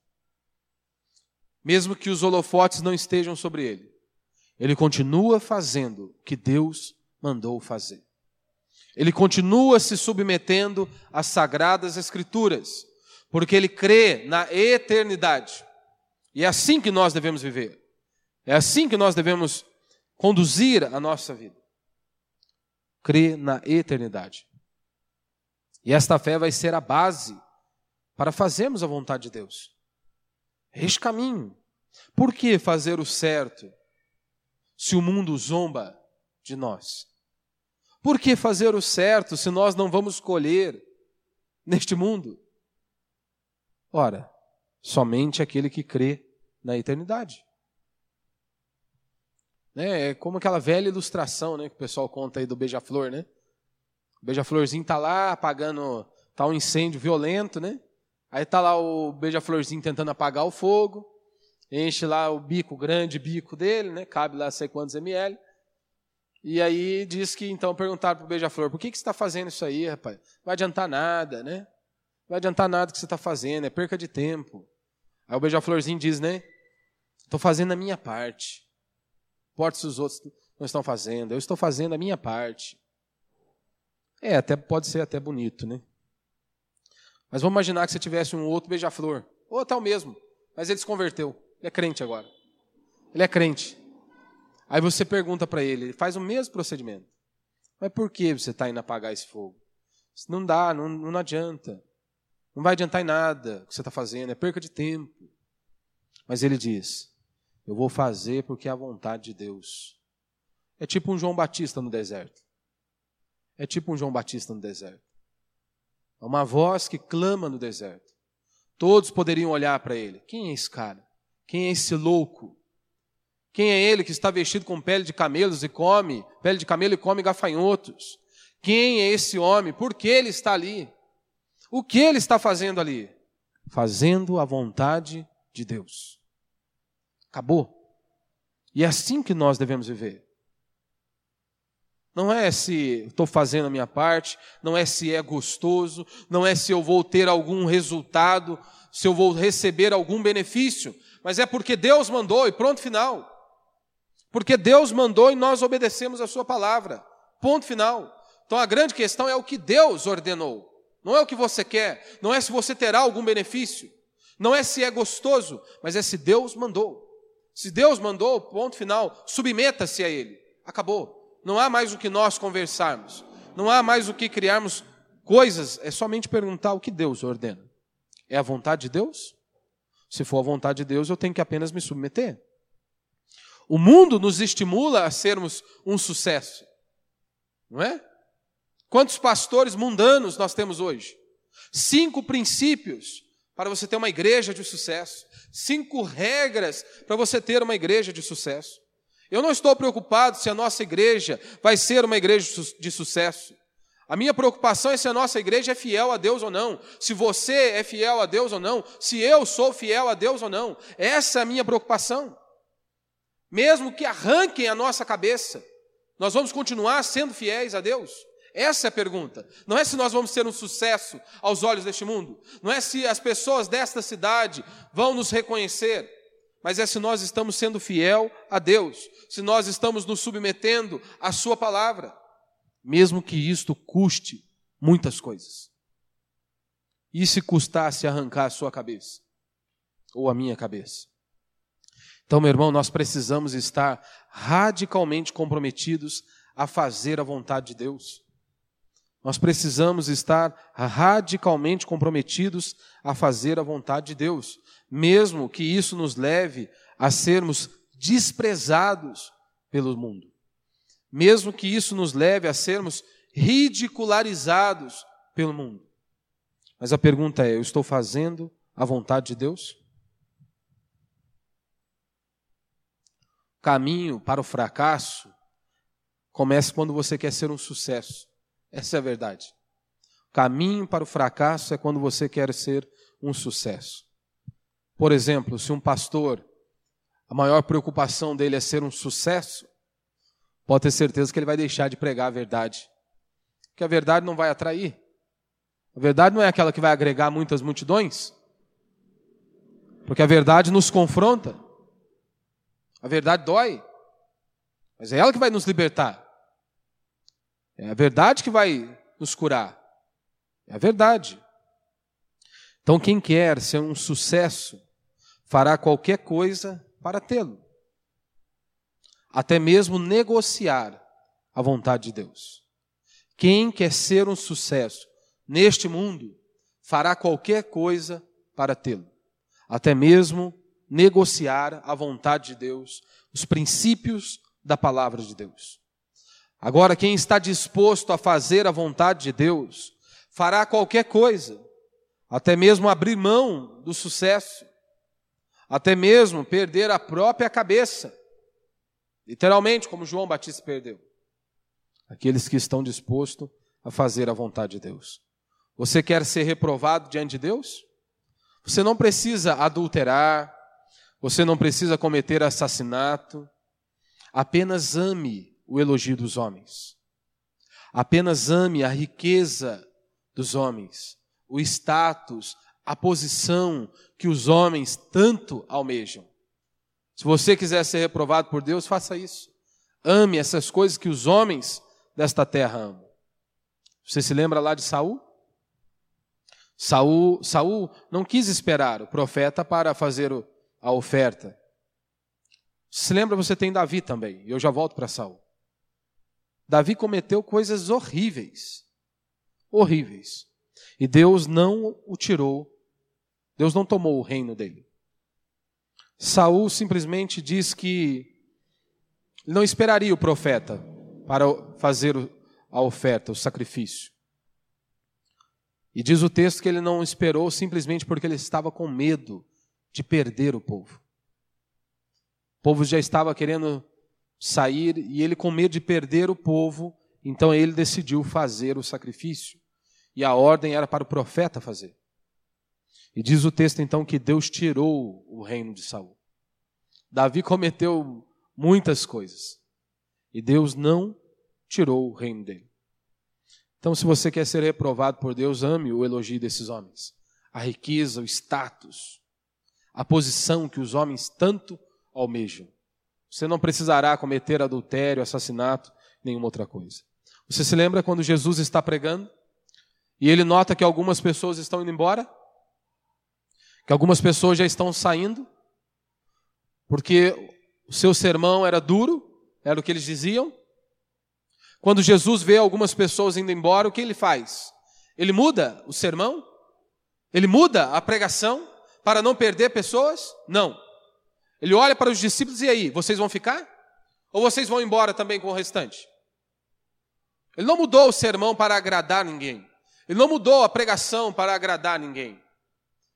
mesmo que os holofotes não estejam sobre ele. Ele continua fazendo o que Deus mandou fazer. Ele continua se submetendo às sagradas escrituras, porque ele crê na eternidade. E é assim que nós devemos viver. É assim que nós devemos conduzir a nossa vida. Crê na eternidade. E esta fé vai ser a base para fazermos a vontade de Deus. Este caminho. Por que fazer o certo se o mundo zomba de nós? Por que fazer o certo se nós não vamos colher neste mundo? Ora, somente aquele que crê na eternidade. Né? É como aquela velha ilustração né, que o pessoal conta aí do beija-flor, né? Beija-florzinho está lá pagando Tá um incêndio violento, né? Aí tá lá o beija-florzinho tentando apagar o fogo, enche lá o bico, o grande bico dele, né? Cabe lá sei quantos ml. E aí diz que então perguntaram para o beija-flor: por que, que você está fazendo isso aí, rapaz? Não vai adiantar nada, né? Não vai adiantar nada que você está fazendo, é perca de tempo. Aí o beija-florzinho diz, né? Estou fazendo a minha parte. Importa se os outros não estão fazendo, eu estou fazendo a minha parte. É, até pode ser até bonito, né? Mas vamos imaginar que você tivesse um outro beija-flor, ou tal mesmo, mas ele se converteu. Ele é crente agora. Ele é crente. Aí você pergunta para ele, ele faz o mesmo procedimento. Mas por que você está indo apagar esse fogo? Não dá, não, não adianta. Não vai adiantar em nada o que você está fazendo, é perca de tempo. Mas ele diz: Eu vou fazer porque é a vontade de Deus. É tipo um João Batista no deserto. É tipo um João Batista no deserto. É uma voz que clama no deserto. Todos poderiam olhar para ele. Quem é esse cara? Quem é esse louco? Quem é ele que está vestido com pele de camelos e come, pele de camelo e come gafanhotos? Quem é esse homem? Por que ele está ali? O que ele está fazendo ali? Fazendo a vontade de Deus. Acabou. E é assim que nós devemos viver. Não é se estou fazendo a minha parte, não é se é gostoso, não é se eu vou ter algum resultado, se eu vou receber algum benefício, mas é porque Deus mandou e pronto, final. Porque Deus mandou e nós obedecemos a Sua palavra. Ponto final. Então a grande questão é o que Deus ordenou. Não é o que você quer, não é se você terá algum benefício, não é se é gostoso, mas é se Deus mandou. Se Deus mandou, ponto final, submeta-se a Ele. Acabou. Não há mais o que nós conversarmos, não há mais o que criarmos coisas, é somente perguntar o que Deus ordena. É a vontade de Deus? Se for a vontade de Deus, eu tenho que apenas me submeter. O mundo nos estimula a sermos um sucesso, não é? Quantos pastores mundanos nós temos hoje? Cinco princípios para você ter uma igreja de sucesso. Cinco regras para você ter uma igreja de sucesso. Eu não estou preocupado se a nossa igreja vai ser uma igreja de sucesso. A minha preocupação é se a nossa igreja é fiel a Deus ou não, se você é fiel a Deus ou não, se eu sou fiel a Deus ou não. Essa é a minha preocupação. Mesmo que arranquem a nossa cabeça, nós vamos continuar sendo fiéis a Deus. Essa é a pergunta. Não é se nós vamos ser um sucesso aos olhos deste mundo. Não é se as pessoas desta cidade vão nos reconhecer. Mas é se nós estamos sendo fiel a Deus. Se nós estamos nos submetendo à Sua palavra. Mesmo que isto custe muitas coisas. E se custasse arrancar a sua cabeça? Ou a minha cabeça? Então, meu irmão, nós precisamos estar radicalmente comprometidos a fazer a vontade de Deus. Nós precisamos estar radicalmente comprometidos a fazer a vontade de Deus, mesmo que isso nos leve a sermos desprezados pelo mundo, mesmo que isso nos leve a sermos ridicularizados pelo mundo. Mas a pergunta é: eu estou fazendo a vontade de Deus? O caminho para o fracasso começa quando você quer ser um sucesso. Essa é a verdade. O caminho para o fracasso é quando você quer ser um sucesso. Por exemplo, se um pastor, a maior preocupação dele é ser um sucesso, pode ter certeza que ele vai deixar de pregar a verdade. Porque a verdade não vai atrair. A verdade não é aquela que vai agregar muitas multidões. Porque a verdade nos confronta. A verdade dói. Mas é ela que vai nos libertar. É a verdade que vai nos curar. É a verdade. Então, quem quer ser um sucesso, fará qualquer coisa para tê-lo. Até mesmo negociar a vontade de Deus. Quem quer ser um sucesso neste mundo, fará qualquer coisa para tê-lo. Até mesmo negociar a vontade de Deus, os princípios da palavra de Deus. Agora, quem está disposto a fazer a vontade de Deus, fará qualquer coisa, até mesmo abrir mão do sucesso, até mesmo perder a própria cabeça, literalmente, como João Batista perdeu. Aqueles que estão dispostos a fazer a vontade de Deus. Você quer ser reprovado diante de Deus? Você não precisa adulterar, você não precisa cometer assassinato. Apenas ame o elogio dos homens. Apenas ame a riqueza dos homens, o status, a posição que os homens tanto almejam. Se você quiser ser reprovado por Deus, faça isso. Ame essas coisas que os homens desta terra amam. Você se lembra lá de Saul? Saul, Saul não quis esperar o profeta para fazer a oferta. Se lembra, você tem Davi também. Eu já volto para Saul. Davi cometeu coisas horríveis. Horríveis. E Deus não o tirou. Deus não tomou o reino dele. Saul simplesmente diz que não esperaria o profeta para fazer a oferta, o sacrifício. E diz o texto que ele não esperou simplesmente porque ele estava com medo de perder o povo. O povo já estava querendo sair e ele, com medo de perder o povo, então ele decidiu fazer o sacrifício. E a ordem era para o profeta fazer. E diz o texto então que Deus tirou o reino de Saul. Davi cometeu muitas coisas e Deus não tirou o reino dele. Então, se você quer ser reprovado por Deus, ame o elogio desses homens. A riqueza, o status, a posição que os homens tanto almejam. Você não precisará cometer adultério, assassinato, nenhuma outra coisa. Você se lembra quando Jesus está pregando e ele nota que algumas pessoas estão indo embora? que algumas pessoas já estão saindo, porque o seu sermão era duro, era o que eles diziam. Quando Jesus vê algumas pessoas indo embora, o que ele faz? Ele muda o sermão? Ele muda a pregação para não perder pessoas? Não. Ele olha para os discípulos e aí, vocês vão ficar? Ou vocês vão embora também com o restante? Ele não mudou o sermão para agradar ninguém. Ele não mudou a pregação para agradar ninguém.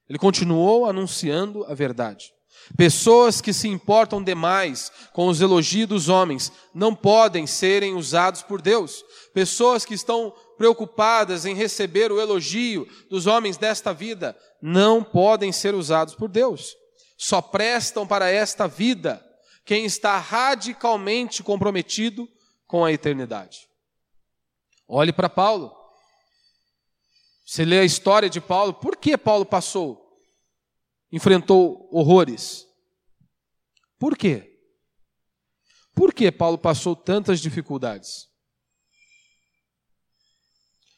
Ele continuou anunciando a verdade. Pessoas que se importam demais com os elogios dos homens não podem serem usados por Deus. Pessoas que estão preocupadas em receber o elogio dos homens desta vida não podem ser usados por Deus. Só prestam para esta vida quem está radicalmente comprometido com a eternidade. Olhe para Paulo. Você lê a história de Paulo, por que Paulo passou enfrentou horrores. Por quê? Por que Paulo passou tantas dificuldades?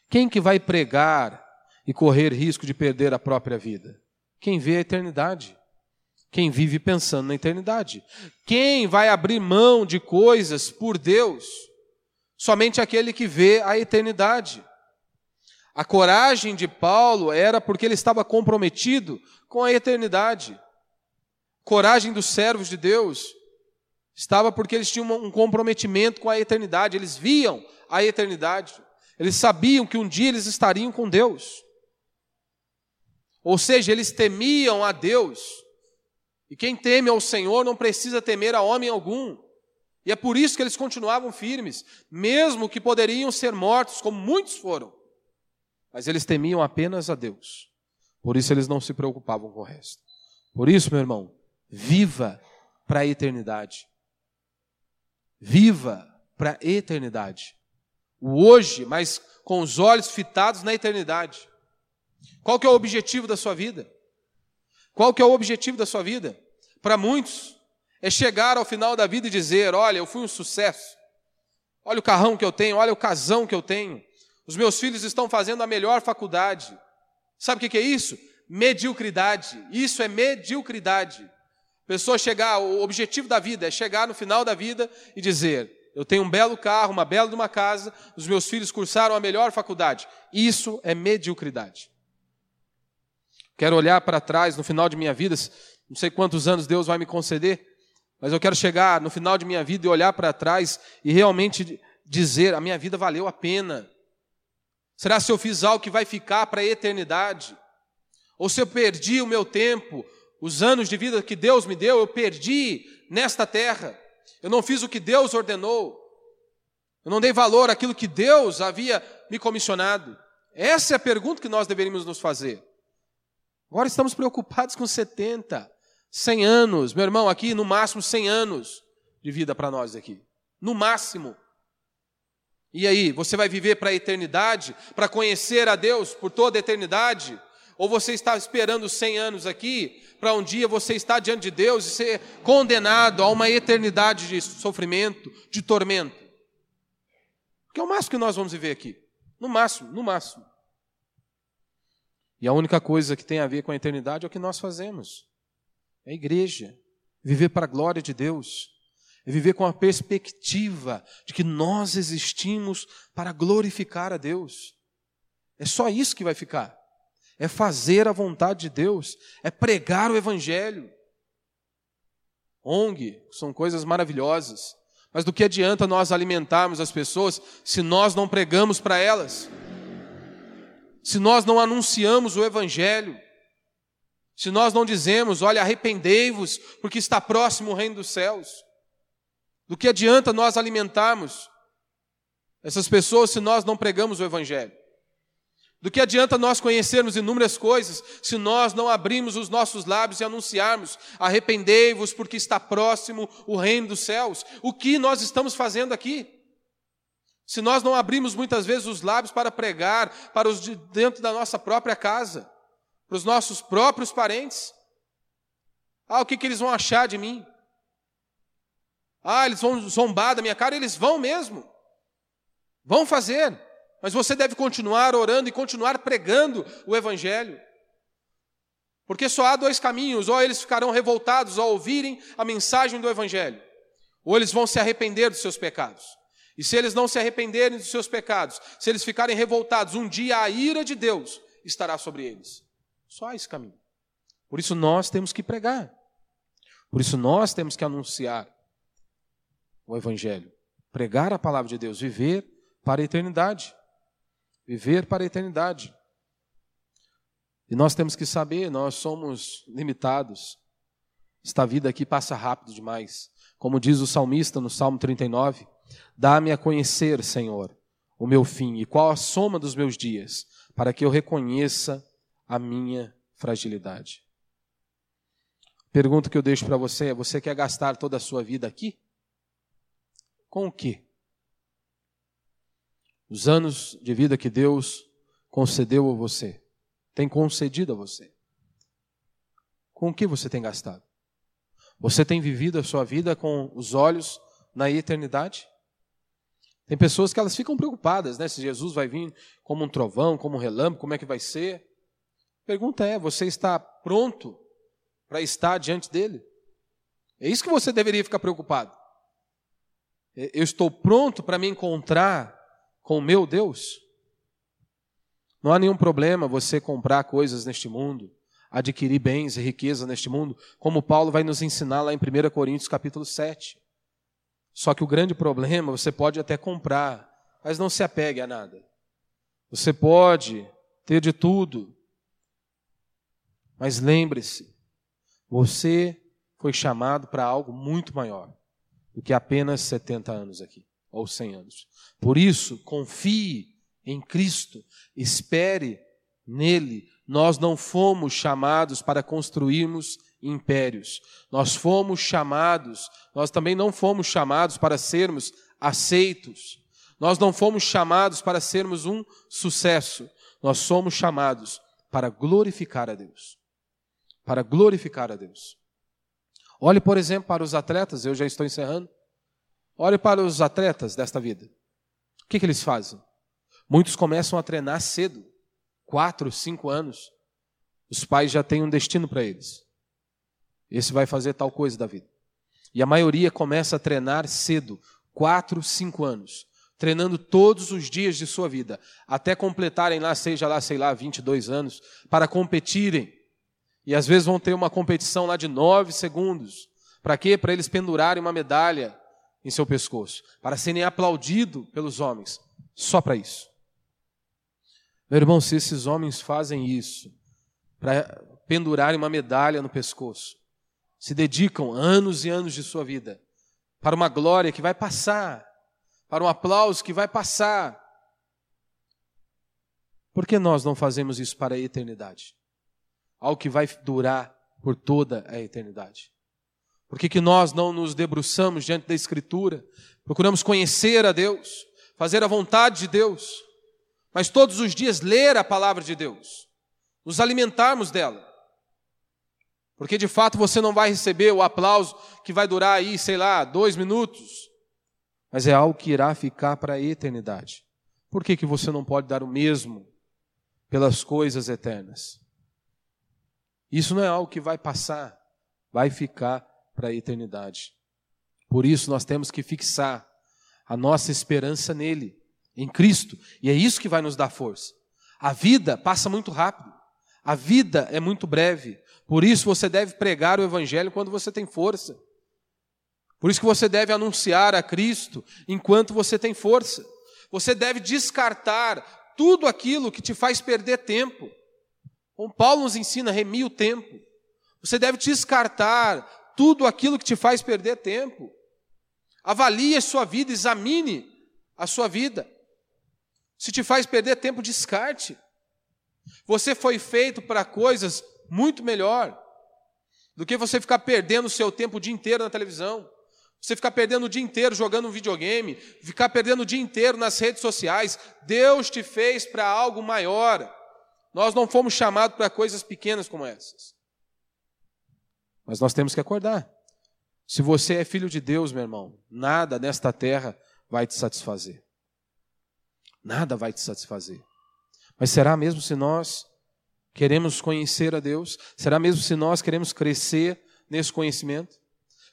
Quem que vai pregar e correr risco de perder a própria vida? Quem vê a eternidade. Quem vive pensando na eternidade. Quem vai abrir mão de coisas por Deus? Somente aquele que vê a eternidade. A coragem de Paulo era porque ele estava comprometido com a eternidade. Coragem dos servos de Deus estava porque eles tinham um comprometimento com a eternidade, eles viam a eternidade, eles sabiam que um dia eles estariam com Deus. Ou seja, eles temiam a Deus. E quem teme ao Senhor não precisa temer a homem algum. E é por isso que eles continuavam firmes, mesmo que poderiam ser mortos, como muitos foram. Mas eles temiam apenas a Deus. Por isso eles não se preocupavam com o resto. Por isso, meu irmão, viva para a eternidade. Viva para a eternidade. O hoje, mas com os olhos fitados na eternidade. Qual que é o objetivo da sua vida? Qual que é o objetivo da sua vida? Para muitos, é chegar ao final da vida e dizer: Olha, eu fui um sucesso. Olha o carrão que eu tenho, olha o casão que eu tenho. Os meus filhos estão fazendo a melhor faculdade. Sabe o que é isso? Mediocridade. Isso é mediocridade. Pessoa chegar, o objetivo da vida é chegar no final da vida e dizer: Eu tenho um belo carro, uma bela de uma casa, os meus filhos cursaram a melhor faculdade. Isso é mediocridade. Quero olhar para trás no final de minha vida, não sei quantos anos Deus vai me conceder, mas eu quero chegar no final de minha vida e olhar para trás e realmente dizer: a minha vida valeu a pena. Será se eu fiz algo que vai ficar para a eternidade? Ou se eu perdi o meu tempo, os anos de vida que Deus me deu, eu perdi nesta terra. Eu não fiz o que Deus ordenou. Eu não dei valor àquilo que Deus havia me comissionado. Essa é a pergunta que nós deveríamos nos fazer. Agora estamos preocupados com 70, 100 anos. Meu irmão, aqui no máximo 100 anos de vida para nós aqui. No máximo. E aí, você vai viver para a eternidade, para conhecer a Deus por toda a eternidade? Ou você está esperando 100 anos aqui, para um dia você estar diante de Deus e ser condenado a uma eternidade de sofrimento, de tormento? Que é o máximo que nós vamos viver aqui. No máximo, no máximo. E a única coisa que tem a ver com a eternidade é o que nós fazemos. É a igreja. Viver para a glória de Deus. É viver com a perspectiva de que nós existimos para glorificar a Deus. É só isso que vai ficar. É fazer a vontade de Deus. É pregar o Evangelho. ONG são coisas maravilhosas. Mas do que adianta nós alimentarmos as pessoas se nós não pregamos para elas? Se nós não anunciamos o Evangelho? Se nós não dizemos, olha, arrependei-vos, porque está próximo o reino dos céus? Do que adianta nós alimentarmos essas pessoas se nós não pregamos o Evangelho? Do que adianta nós conhecermos inúmeras coisas se nós não abrimos os nossos lábios e anunciarmos: arrependei-vos, porque está próximo o reino dos céus? O que nós estamos fazendo aqui? Se nós não abrimos muitas vezes os lábios para pregar para os de dentro da nossa própria casa, para os nossos próprios parentes, ah, o que, que eles vão achar de mim? Ah, eles vão zombar da minha cara, eles vão mesmo. Vão fazer. Mas você deve continuar orando e continuar pregando o Evangelho. Porque só há dois caminhos: ou eles ficarão revoltados ao ouvirem a mensagem do Evangelho, ou eles vão se arrepender dos seus pecados. E se eles não se arrependerem dos seus pecados, se eles ficarem revoltados, um dia a ira de Deus estará sobre eles. Só esse caminho. Por isso nós temos que pregar. Por isso nós temos que anunciar o Evangelho. Pregar a palavra de Deus, viver para a eternidade. Viver para a eternidade. E nós temos que saber, nós somos limitados. Esta vida aqui passa rápido demais. Como diz o salmista no Salmo 39, dá-me a conhecer, Senhor, o meu fim e qual a soma dos meus dias, para que eu reconheça a minha fragilidade. Pergunta que eu deixo para você é: você quer gastar toda a sua vida aqui? Com o quê? Os anos de vida que Deus concedeu a você, tem concedido a você. Com o que você tem gastado? Você tem vivido a sua vida com os olhos na eternidade? Tem pessoas que elas ficam preocupadas, né? Se Jesus vai vir como um trovão, como um relâmpago, como é que vai ser? A pergunta é: você está pronto para estar diante dele? É isso que você deveria ficar preocupado. Eu estou pronto para me encontrar com o meu Deus? Não há nenhum problema você comprar coisas neste mundo, adquirir bens e riqueza neste mundo, como Paulo vai nos ensinar lá em 1 Coríntios capítulo 7. Só que o grande problema, você pode até comprar, mas não se apegue a nada. Você pode ter de tudo, mas lembre-se, você foi chamado para algo muito maior do que apenas 70 anos aqui, ou 100 anos. Por isso, confie em Cristo, espere nele. Nós não fomos chamados para construirmos impérios. Nós fomos chamados, nós também não fomos chamados para sermos aceitos. Nós não fomos chamados para sermos um sucesso. Nós somos chamados para glorificar a Deus. Para glorificar a Deus. Olhe, por exemplo, para os atletas, eu já estou encerrando. Olhe para os atletas desta vida. O que, que eles fazem? Muitos começam a treinar cedo, quatro, cinco anos. Os pais já têm um destino para eles. Esse vai fazer tal coisa da vida. E a maioria começa a treinar cedo, quatro, cinco anos, treinando todos os dias de sua vida, até completarem lá, seja lá, sei lá, 22 anos, para competirem e às vezes vão ter uma competição lá de nove segundos. Para quê? Para eles pendurarem uma medalha em seu pescoço. Para serem aplaudidos pelos homens. Só para isso. Meu irmão, se esses homens fazem isso, para pendurarem uma medalha no pescoço, se dedicam anos e anos de sua vida para uma glória que vai passar, para um aplauso que vai passar, Por que nós não fazemos isso para a eternidade? Algo que vai durar por toda a eternidade. Por que, que nós não nos debruçamos diante da Escritura? Procuramos conhecer a Deus, fazer a vontade de Deus, mas todos os dias ler a palavra de Deus, nos alimentarmos dela. Porque de fato você não vai receber o aplauso que vai durar aí, sei lá, dois minutos, mas é algo que irá ficar para a eternidade. Por que, que você não pode dar o mesmo pelas coisas eternas? Isso não é algo que vai passar, vai ficar para a eternidade. Por isso nós temos que fixar a nossa esperança nele, em Cristo, e é isso que vai nos dar força. A vida passa muito rápido, a vida é muito breve, por isso você deve pregar o Evangelho quando você tem força. Por isso que você deve anunciar a Cristo enquanto você tem força. Você deve descartar tudo aquilo que te faz perder tempo. Como Paulo nos ensina, remir o tempo. Você deve descartar tudo aquilo que te faz perder tempo. Avalie a sua vida, examine a sua vida. Se te faz perder tempo, descarte. Você foi feito para coisas muito melhor do que você ficar perdendo o seu tempo o dia inteiro na televisão. Você ficar perdendo o dia inteiro jogando um videogame, ficar perdendo o dia inteiro nas redes sociais. Deus te fez para algo maior. Nós não fomos chamados para coisas pequenas como essas. Mas nós temos que acordar. Se você é filho de Deus, meu irmão, nada nesta terra vai te satisfazer. Nada vai te satisfazer. Mas será mesmo se nós queremos conhecer a Deus? Será mesmo se nós queremos crescer nesse conhecimento?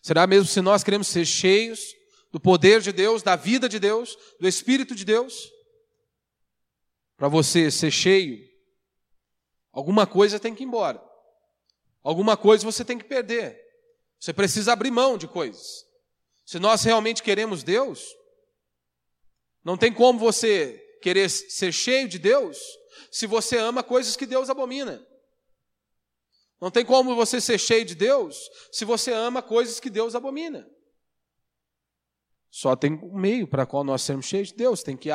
Será mesmo se nós queremos ser cheios do poder de Deus, da vida de Deus, do Espírito de Deus? Para você ser cheio, alguma coisa tem que ir embora. Alguma coisa você tem que perder. Você precisa abrir mão de coisas. Se nós realmente queremos Deus, não tem como você querer ser cheio de Deus se você ama coisas que Deus abomina. Não tem como você ser cheio de Deus se você ama coisas que Deus abomina. Só tem um meio para qual nós sermos cheios de Deus, tem que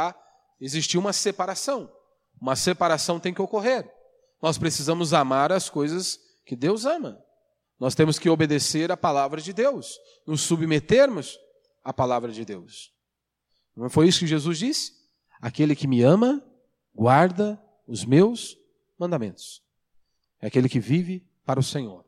existir uma separação. Uma separação tem que ocorrer. Nós precisamos amar as coisas que Deus ama. Nós temos que obedecer a palavra de Deus, nos submetermos à palavra de Deus. Não foi isso que Jesus disse? Aquele que me ama, guarda os meus mandamentos. É aquele que vive para o Senhor.